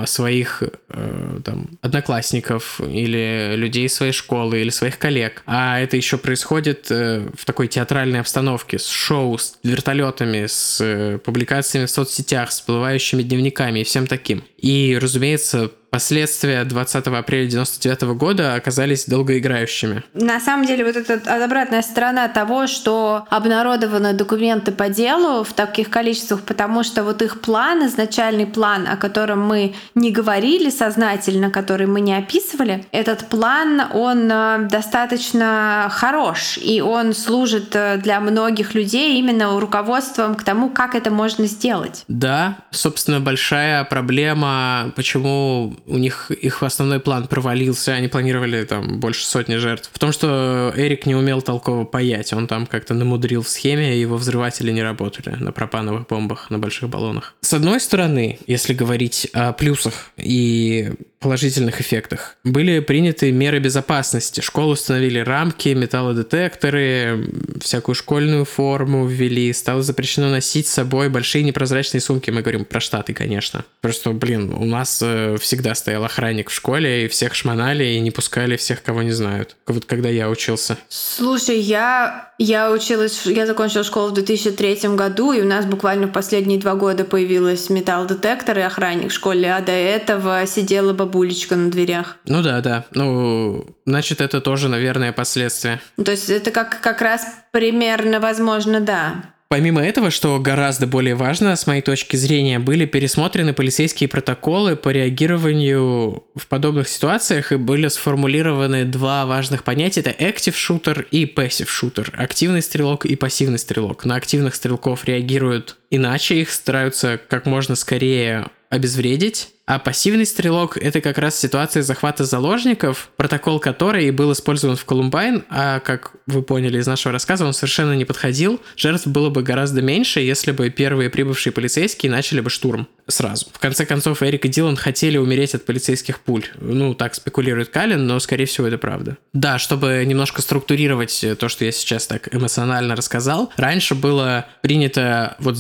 своих э, там, одноклассников или людей своей школы или своих коллег. А это еще происходит э, в такой театральной обстановке с шоу, с вертолетами, с э, публикациями в соцсетях, с всплывающими дневниками и всем таким. И, разумеется, последствия 20 апреля 99 года оказались долгоиграющими. На самом деле, вот эта обратная сторона того, что обнародованы документы по делу в таких количествах, потому что вот их план, изначальный план, о котором мы не говорили сознательно, который мы не описывали, этот план, он э, достаточно хорош, и он служит э, для многих людей именно руководством к тому, как это можно сделать. Да, собственно, большая проблема, почему у них их основной план провалился, они планировали там больше сотни жертв. В том, что Эрик не умел толково паять, он там как-то намудрил в схеме, и его взрыватели не работали на пропановых бомбах, на больших баллонах. С одной стороны, если говорить о плюсах и положительных эффектах. Были приняты меры безопасности. Школы установили рамки, металлодетекторы, всякую школьную форму ввели. Стало запрещено носить с собой большие непрозрачные сумки. Мы говорим про Штаты, конечно. Просто, блин, у нас э, всегда стоял охранник в школе, и всех шмонали, и не пускали всех, кого не знают. Вот когда я учился. Слушай, я, я училась, я закончила школу в 2003 году, и у нас буквально в последние два года появилась металлодетектор и охранник в школе, а до этого сидела бабулечка на дверях. Ну да, да. Ну, значит, это тоже, наверное, последствия. То есть это как, как раз примерно возможно, да. Помимо этого, что гораздо более важно, с моей точки зрения, были пересмотрены полицейские протоколы по реагированию в подобных ситуациях и были сформулированы два важных понятия. Это active shooter и passive shooter. Активный стрелок и пассивный стрелок. На активных стрелков реагируют иначе, их стараются как можно скорее обезвредить, а пассивный стрелок — это как раз ситуация захвата заложников, протокол которой был использован в Колумбайн, а, как вы поняли из нашего рассказа, он совершенно не подходил. Жертв было бы гораздо меньше, если бы первые прибывшие полицейские начали бы штурм сразу. В конце концов, Эрик и Дилан хотели умереть от полицейских пуль. Ну, так спекулирует Калин, но, скорее всего, это правда. Да, чтобы немножко структурировать то, что я сейчас так эмоционально рассказал, раньше было принято вот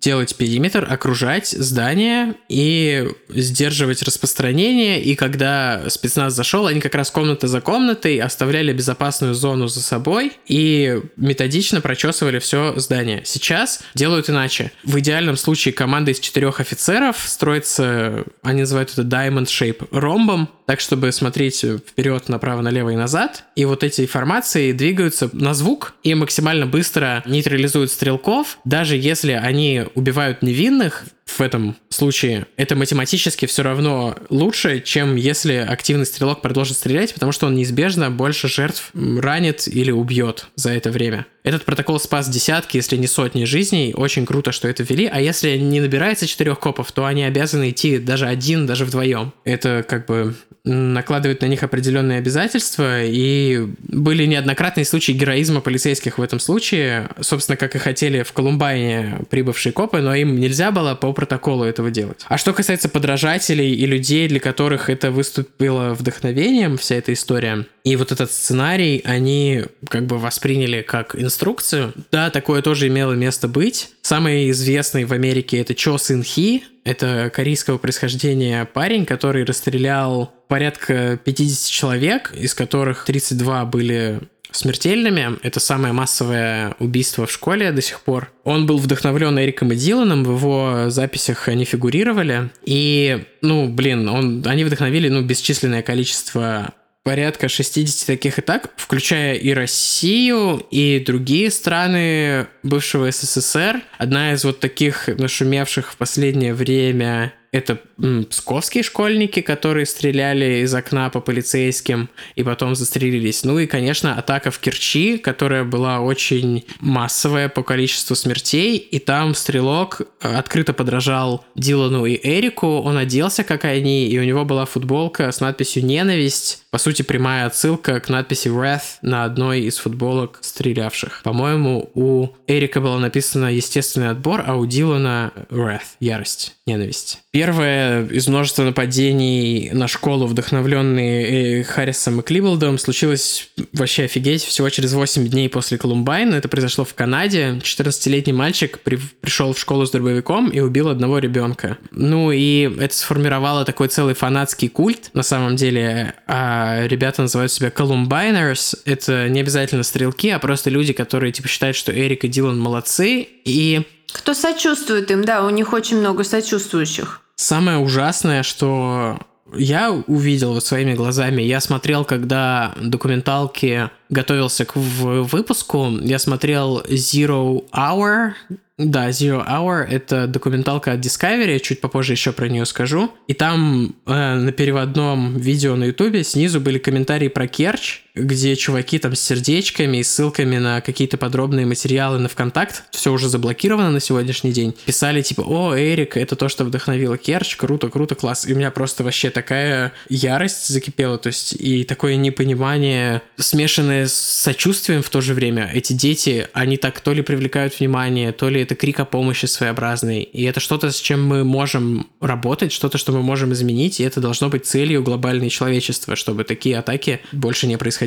делать периметр, окружать здание и сдерживать распространение, и когда спецназ зашел, они как раз комната за комнатой оставляли безопасную зону за собой и методично прочесывали все здание. Сейчас делают иначе. В идеальном случае команда из четырех офицеров строится, они называют это diamond shape, ромбом, так, чтобы смотреть вперед, направо, налево и назад. И вот эти формации двигаются на звук и максимально быстро нейтрализуют стрелков, даже если они убивают невинных, в этом случае это математически все равно лучше, чем если активный стрелок продолжит стрелять, потому что он неизбежно больше жертв ранит или убьет за это время. Этот протокол спас десятки, если не сотни жизней. Очень круто, что это ввели. А если не набирается четырех копов, то они обязаны идти даже один, даже вдвоем. Это как бы накладывает на них определенные обязательства, и были неоднократные случаи героизма полицейских в этом случае, собственно, как и хотели в Колумбайне прибывшие копы, но им нельзя было по протоколу этого делать. А что касается подражателей и людей, для которых это выступило вдохновением, вся эта история, и вот этот сценарий, они как бы восприняли как инструкцию. Да, такое тоже имело место быть. Самый известный в Америке это Чо Сын Хи, это корейского происхождения парень, который расстрелял порядка 50 человек, из которых 32 были смертельными. Это самое массовое убийство в школе до сих пор. Он был вдохновлен Эриком и Диланом, в его записях они фигурировали. И, ну, блин, он, они вдохновили, ну, бесчисленное количество порядка 60 таких и так, включая и Россию, и другие страны бывшего СССР. Одна из вот таких нашумевших в последнее время это м, псковские школьники, которые стреляли из окна по полицейским и потом застрелились. Ну и, конечно, атака в Керчи, которая была очень массовая по количеству смертей. И там стрелок э, открыто подражал Дилану и Эрику. Он оделся, как они, и у него была футболка с надписью «Ненависть». По сути, прямая отсылка к надписи «Wrath» на одной из футболок стрелявших. По-моему, у Эрика было написано «Естественный отбор», а у Дилана «Wrath» — «Ярость», «Ненависть». Первое из множества нападений на школу, вдохновленные э, Харрисом и Клиболдом, случилось вообще офигеть всего через 8 дней после Колумбайна. Это произошло в Канаде. 14-летний мальчик при, пришел в школу с дробовиком и убил одного ребенка. Ну и это сформировало такой целый фанатский культ, на самом деле. А ребята называют себя Колумбайнерс. Это не обязательно стрелки, а просто люди, которые типа считают, что Эрик и Дилан молодцы. И кто сочувствует им, да, у них очень много сочувствующих. Самое ужасное, что я увидел вот своими глазами, я смотрел, когда документалки готовился к выпуску, я смотрел Zero Hour, да, Zero Hour — это документалка от Discovery, чуть попозже еще про нее скажу. И там э, на переводном видео на ютубе снизу были комментарии про Керчь, где чуваки там с сердечками и ссылками на какие-то подробные материалы на ВКонтакт, все уже заблокировано на сегодняшний день, писали типа, о, Эрик, это то, что вдохновило Керчь, круто, круто, класс. И у меня просто вообще такая ярость закипела, то есть и такое непонимание, смешанное с сочувствием в то же время. Эти дети, они так то ли привлекают внимание, то ли это крик о помощи своеобразный. И это что-то, с чем мы можем работать, что-то, что мы можем изменить, и это должно быть целью глобальной человечества, чтобы такие атаки больше не происходили.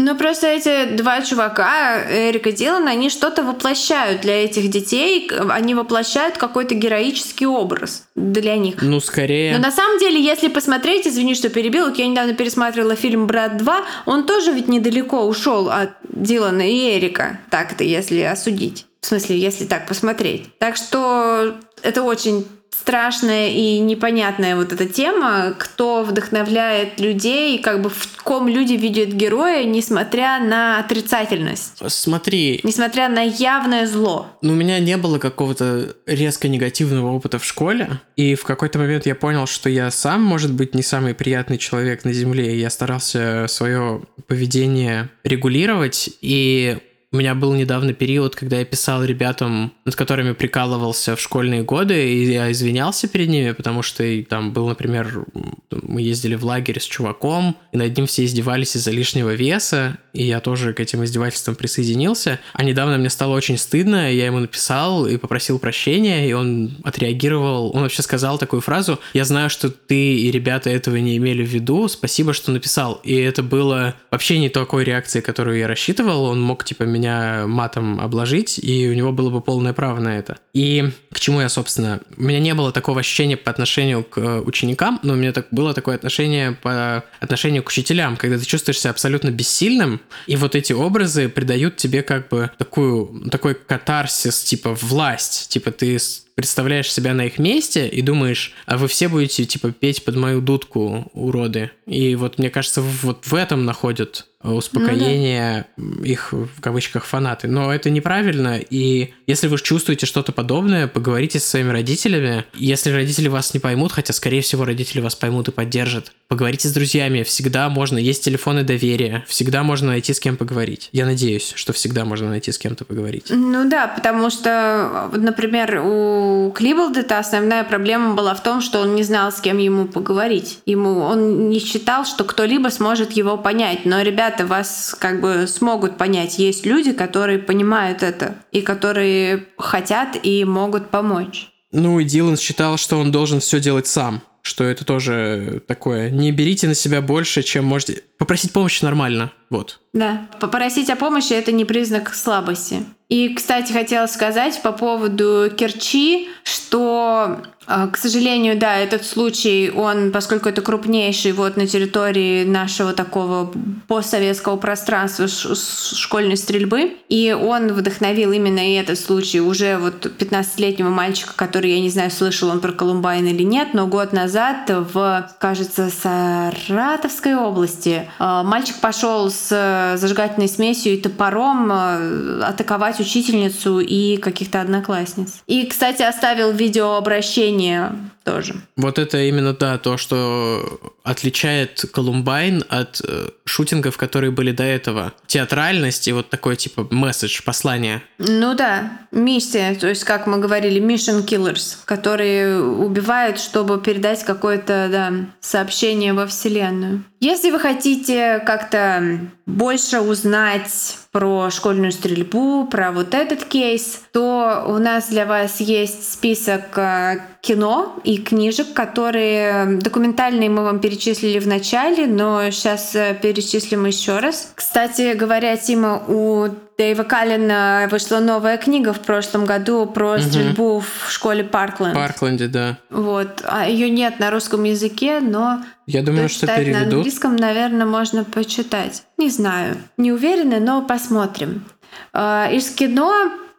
Ну, просто эти два чувака, Эрик и Дилан, они что-то воплощают для этих детей. Они воплощают какой-то героический образ для них. Ну, скорее. Но на самом деле, если посмотреть, извини, что перебил, я недавно пересматривала фильм «Брат 2», он тоже ведь недалеко ушел от Дилана и Эрика, так-то, если осудить. В смысле, если так посмотреть. Так что это очень страшная и непонятная вот эта тема, кто вдохновляет людей, как бы в ком люди видят героя, несмотря на отрицательность. Смотри. Несмотря на явное зло. Ну, у меня не было какого-то резко негативного опыта в школе, и в какой-то момент я понял, что я сам, может быть, не самый приятный человек на Земле, и я старался свое поведение регулировать, и у меня был недавно период, когда я писал ребятам, над которыми прикалывался в школьные годы, и я извинялся перед ними, потому что там был, например, мы ездили в лагерь с чуваком, и над ним все издевались из-за лишнего веса, и я тоже к этим издевательствам присоединился. А недавно мне стало очень стыдно, я ему написал и попросил прощения, и он отреагировал, он вообще сказал такую фразу, «Я знаю, что ты и ребята этого не имели в виду, спасибо, что написал». И это было вообще не такой реакции, которую я рассчитывал, он мог, типа, матом обложить, и у него было бы полное право на это. И к чему я, собственно... У меня не было такого ощущения по отношению к э, ученикам, но у меня так, было такое отношение по отношению к учителям, когда ты чувствуешь себя абсолютно бессильным, и вот эти образы придают тебе как бы такую, такой катарсис, типа власть, типа ты представляешь себя на их месте и думаешь, а вы все будете, типа, петь под мою дудку, уроды. И вот, мне кажется, вот в этом находят успокоения их, в кавычках, фанаты. Но это неправильно, и если вы чувствуете что-то подобное, поговорите со своими родителями. Если родители вас не поймут, хотя, скорее всего, родители вас поймут и поддержат, поговорите с друзьями, всегда можно, есть телефоны доверия, всегда можно найти с кем поговорить. Я надеюсь, что всегда можно найти с кем-то поговорить. Ну да, потому что, например, у Клиболда основная проблема была в том, что он не знал, с кем ему поговорить. Ему он не считал, что кто-либо сможет его понять. Но ребята вас как бы смогут понять. Есть люди, которые понимают это и которые хотят и могут помочь. Ну и Дилан считал, что он должен все делать сам что это тоже такое. Не берите на себя больше, чем можете. Попросить помощи нормально. Вот. Да. Попросить о помощи это не признак слабости. И, кстати, хотела сказать по поводу Керчи, что к сожалению, да, этот случай, он, поскольку это крупнейший вот на территории нашего такого постсоветского пространства школьной стрельбы, и он вдохновил именно этот случай уже вот 15-летнего мальчика, который, я не знаю, слышал он про Колумбайн или нет, но год назад в, кажется, Саратовской области а, мальчик пошел с зажигательной смесью и топором а, атаковать учительницу и каких-то одноклассниц. И, кстати, оставил видеообращение мнение тоже. Вот это именно, да, то, что отличает Колумбайн от э, шутингов, которые были до этого. Театральность и вот такой, типа, месседж, послание. Ну да, миссия, то есть, как мы говорили, mission killers, которые убивают, чтобы передать какое-то, да, сообщение во Вселенную. Если вы хотите как-то больше узнать про школьную стрельбу, про вот этот кейс, то у нас для вас есть список э, кино и книжек, которые документальные мы вам перечислили в начале, но сейчас э, перечислим еще раз. Кстати говоря, Тима, у Дэйва Каллина вышла новая книга в прошлом году про угу. стрельбу в школе Паркленд. Паркленде, да. Вот. А ее нет на русском языке, но я думаю, что переведут. На английском, наверное, можно почитать. Не знаю. Не уверена, но посмотрим. А, из кино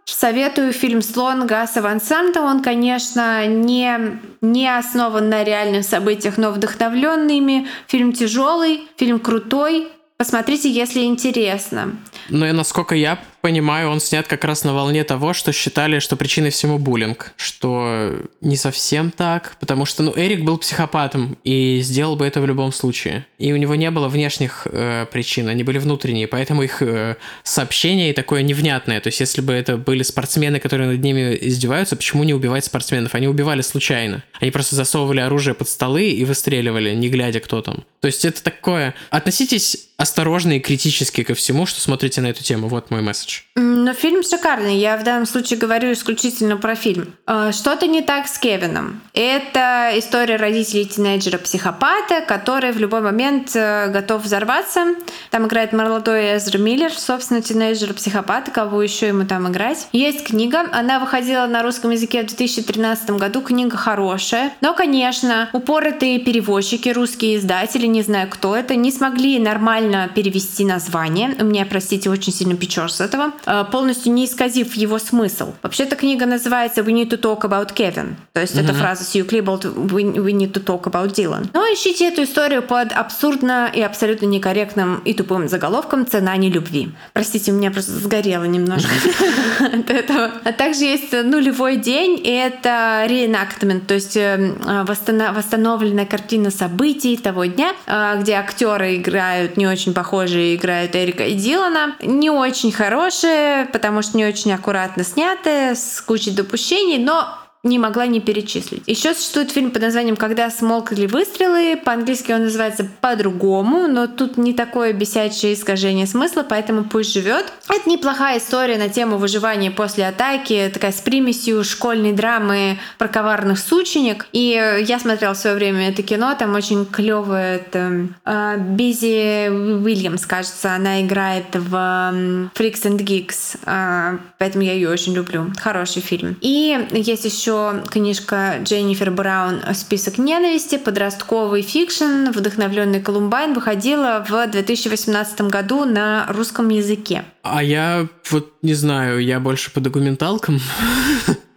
Советую фильм «Слон» Гаса Ван Санта. Он, конечно, не, не основан на реальных событиях, но вдохновленный ими. Фильм тяжелый, фильм крутой. Посмотрите, если интересно. Ну и насколько я понимаю, он снят как раз на волне того, что считали, что причиной всему буллинг. Что не совсем так, потому что, ну, Эрик был психопатом и сделал бы это в любом случае. И у него не было внешних э, причин, они были внутренние, поэтому их э, сообщение такое невнятное. То есть, если бы это были спортсмены, которые над ними издеваются, почему не убивать спортсменов? Они убивали случайно. Они просто засовывали оружие под столы и выстреливали, не глядя, кто там. То есть, это такое... Относитесь осторожно и критически ко всему, что смотрите на эту тему. Вот мой месседж. Но фильм шикарный. Я в данном случае говорю исключительно про фильм. А, что-то не так с Кевином. Это история родителей тинейджера-психопата, который в любой момент э, готов взорваться. Там играет молодой Эзра Миллер, собственно, тинейджер-психопат. Кого еще ему там играть? Есть книга. Она выходила на русском языке в 2013 году. Книга хорошая. Но, конечно, упоротые переводчики, русские издатели, не знаю кто это, не смогли нормально перевести название. У меня, простите, очень сильно печешь с этого э, полностью не исказив его смысл. Вообще-то книга называется «We need to talk about Kevin». То есть mm-hmm. это фраза Сью Клиболд we, «We need to talk about Dylan». Но ищите эту историю под абсурдно и абсолютно некорректным и тупым заголовком «Цена не любви». Простите, у меня просто сгорело немножко от этого. А также есть «Нулевой день», и это реенактмент, то есть э, восстановленная картина событий того дня, э, где актеры играют не очень похожие, играют Эрика и Дилана. Не очень хорошее, потому что не очень аккуратно снятое, с кучей допущений, но не могла не перечислить. Еще существует фильм под названием «Когда смолкли выстрелы». По-английски он называется по-другому, но тут не такое бесячее искажение смысла, поэтому пусть живет. Это неплохая история на тему выживания после атаки, такая с примесью школьной драмы про коварных сученик. И я смотрела в свое время это кино, там очень клевое это э, Бизи Уильямс, кажется, она играет в Freaks and Geeks, э, поэтому я ее очень люблю. Хороший фильм. И есть еще еще книжка Дженнифер Браун «Список ненависти», подростковый fiction, вдохновленный Колумбайн, выходила в 2018 году на русском языке. А я вот не знаю, я больше по документалкам.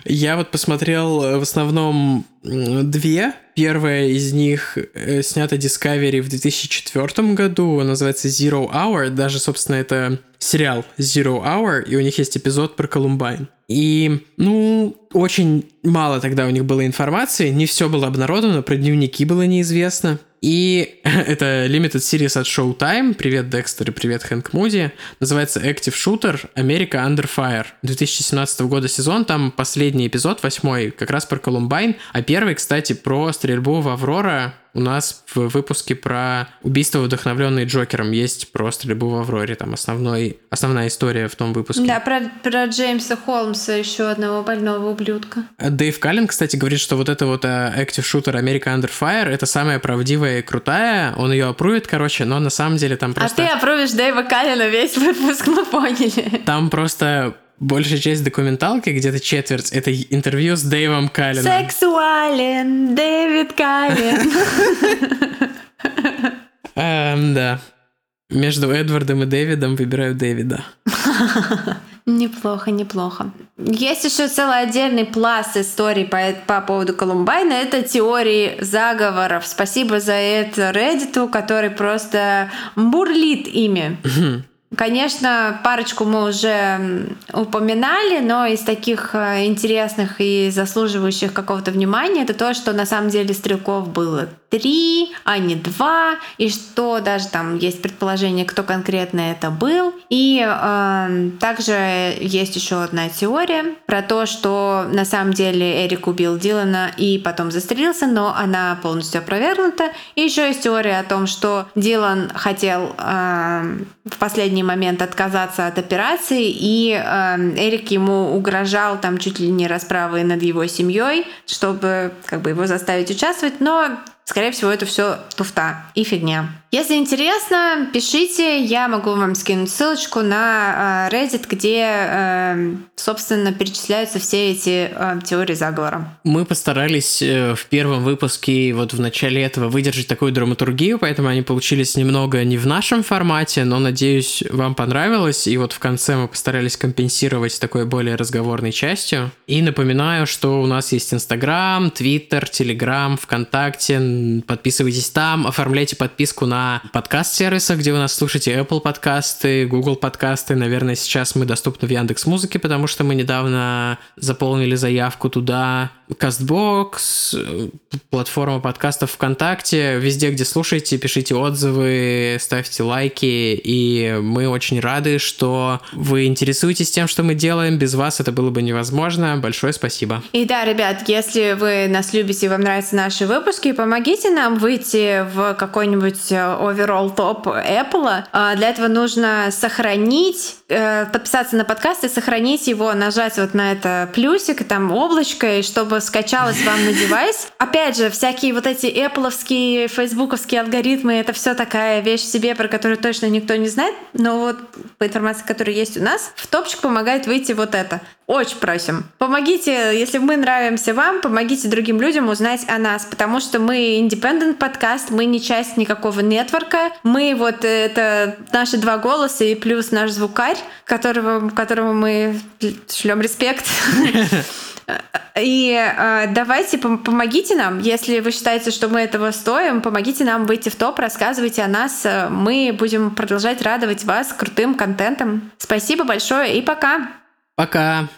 Я вот посмотрел в основном две Первая из них э, снята Discovery в 2004 году, называется Zero Hour. Даже, собственно, это сериал Zero Hour, и у них есть эпизод про Колумбайн. И, ну, очень мало тогда у них было информации, не все было обнародовано, про дневники было неизвестно. И это Limited Series от Showtime. Привет, Декстер, и привет, Хэнк Муди. Называется Active Shooter America Under Fire. 2017 года сезон, там последний эпизод, восьмой, как раз про Колумбайн. А первый, кстати, про стрельбу в Аврора у нас в выпуске про убийство, вдохновленное Джокером, есть про стрельбу в Авроре. Там основной, основная история в том выпуске. Да, про, про Джеймса Холмса, еще одного больного ублюдка. Дэйв Каллен, кстати, говорит, что вот это вот uh, Active Shooter America Under Fire это самая правдивая и крутая. Он ее опрует, короче, но на самом деле там просто... А ты опрувишь Дэйва Каллена весь выпуск, мы поняли. Там просто большая часть документалки, где-то четверть, это интервью с Дэйвом Калленом. Сексуален, Дэвид Каллен. Эм, да. Между Эдвардом и Дэвидом выбираю Дэвида. Неплохо, неплохо. Есть еще целый отдельный пласт историй по, по поводу Колумбайна. Это теории заговоров. Спасибо за это Reddit, который просто бурлит ими. Конечно, парочку мы уже упоминали, но из таких э, интересных и заслуживающих какого-то внимания это то, что на самом деле стрелков было три, а не два, и что даже там есть предположение, кто конкретно это был. И э, также есть еще одна теория про то, что на самом деле Эрик убил Дилана и потом застрелился, но она полностью опровергнута. И еще есть теория о том, что Дилан хотел э, в последний момент отказаться от операции, и э, Эрик ему угрожал там чуть ли не расправой над его семьей, чтобы как бы его заставить участвовать, но Скорее всего, это все туфта и фигня. Если интересно, пишите, я могу вам скинуть ссылочку на э, Reddit, где, э, собственно, перечисляются все эти э, теории заговора. Мы постарались в первом выпуске, вот в начале этого, выдержать такую драматургию, поэтому они получились немного не в нашем формате, но, надеюсь, вам понравилось. И вот в конце мы постарались компенсировать такой более разговорной частью. И напоминаю, что у нас есть Инстаграм, Твиттер, Телеграм, ВКонтакте. Подписывайтесь там, оформляйте подписку на подкаст-сервисах, где вы нас слушаете, Apple подкасты, Google подкасты. Наверное, сейчас мы доступны в Яндекс Музыке, потому что мы недавно заполнили заявку туда. Castbox, платформа подкастов ВКонтакте, везде, где слушаете, пишите отзывы, ставьте лайки, и мы очень рады, что вы интересуетесь тем, что мы делаем. Без вас это было бы невозможно. Большое спасибо. И да, ребят, если вы нас любите и вам нравятся наши выпуски, помогите нам выйти в какой-нибудь э, overall топ Apple. А, для этого нужно сохранить, э, подписаться на подкаст и сохранить его, нажать вот на это плюсик, там облачко, и чтобы скачалось вам на девайс. Опять же, всякие вот эти Apple'овские, фейсбуковские алгоритмы, это все такая вещь в себе, про которую точно никто не знает, но вот по информации, которая есть у нас, в топчик помогает выйти вот это. Очень просим. Помогите, если мы нравимся вам, помогите другим людям узнать о нас, потому что мы independent подкаст, мы не часть никакого нетворка, мы вот это наши два голоса и плюс наш звукарь, которого, которому мы шлем респект. И э, давайте помогите нам, если вы считаете, что мы этого стоим, помогите нам выйти в топ, рассказывайте о нас. Мы будем продолжать радовать вас крутым контентом. Спасибо большое и пока. Пока.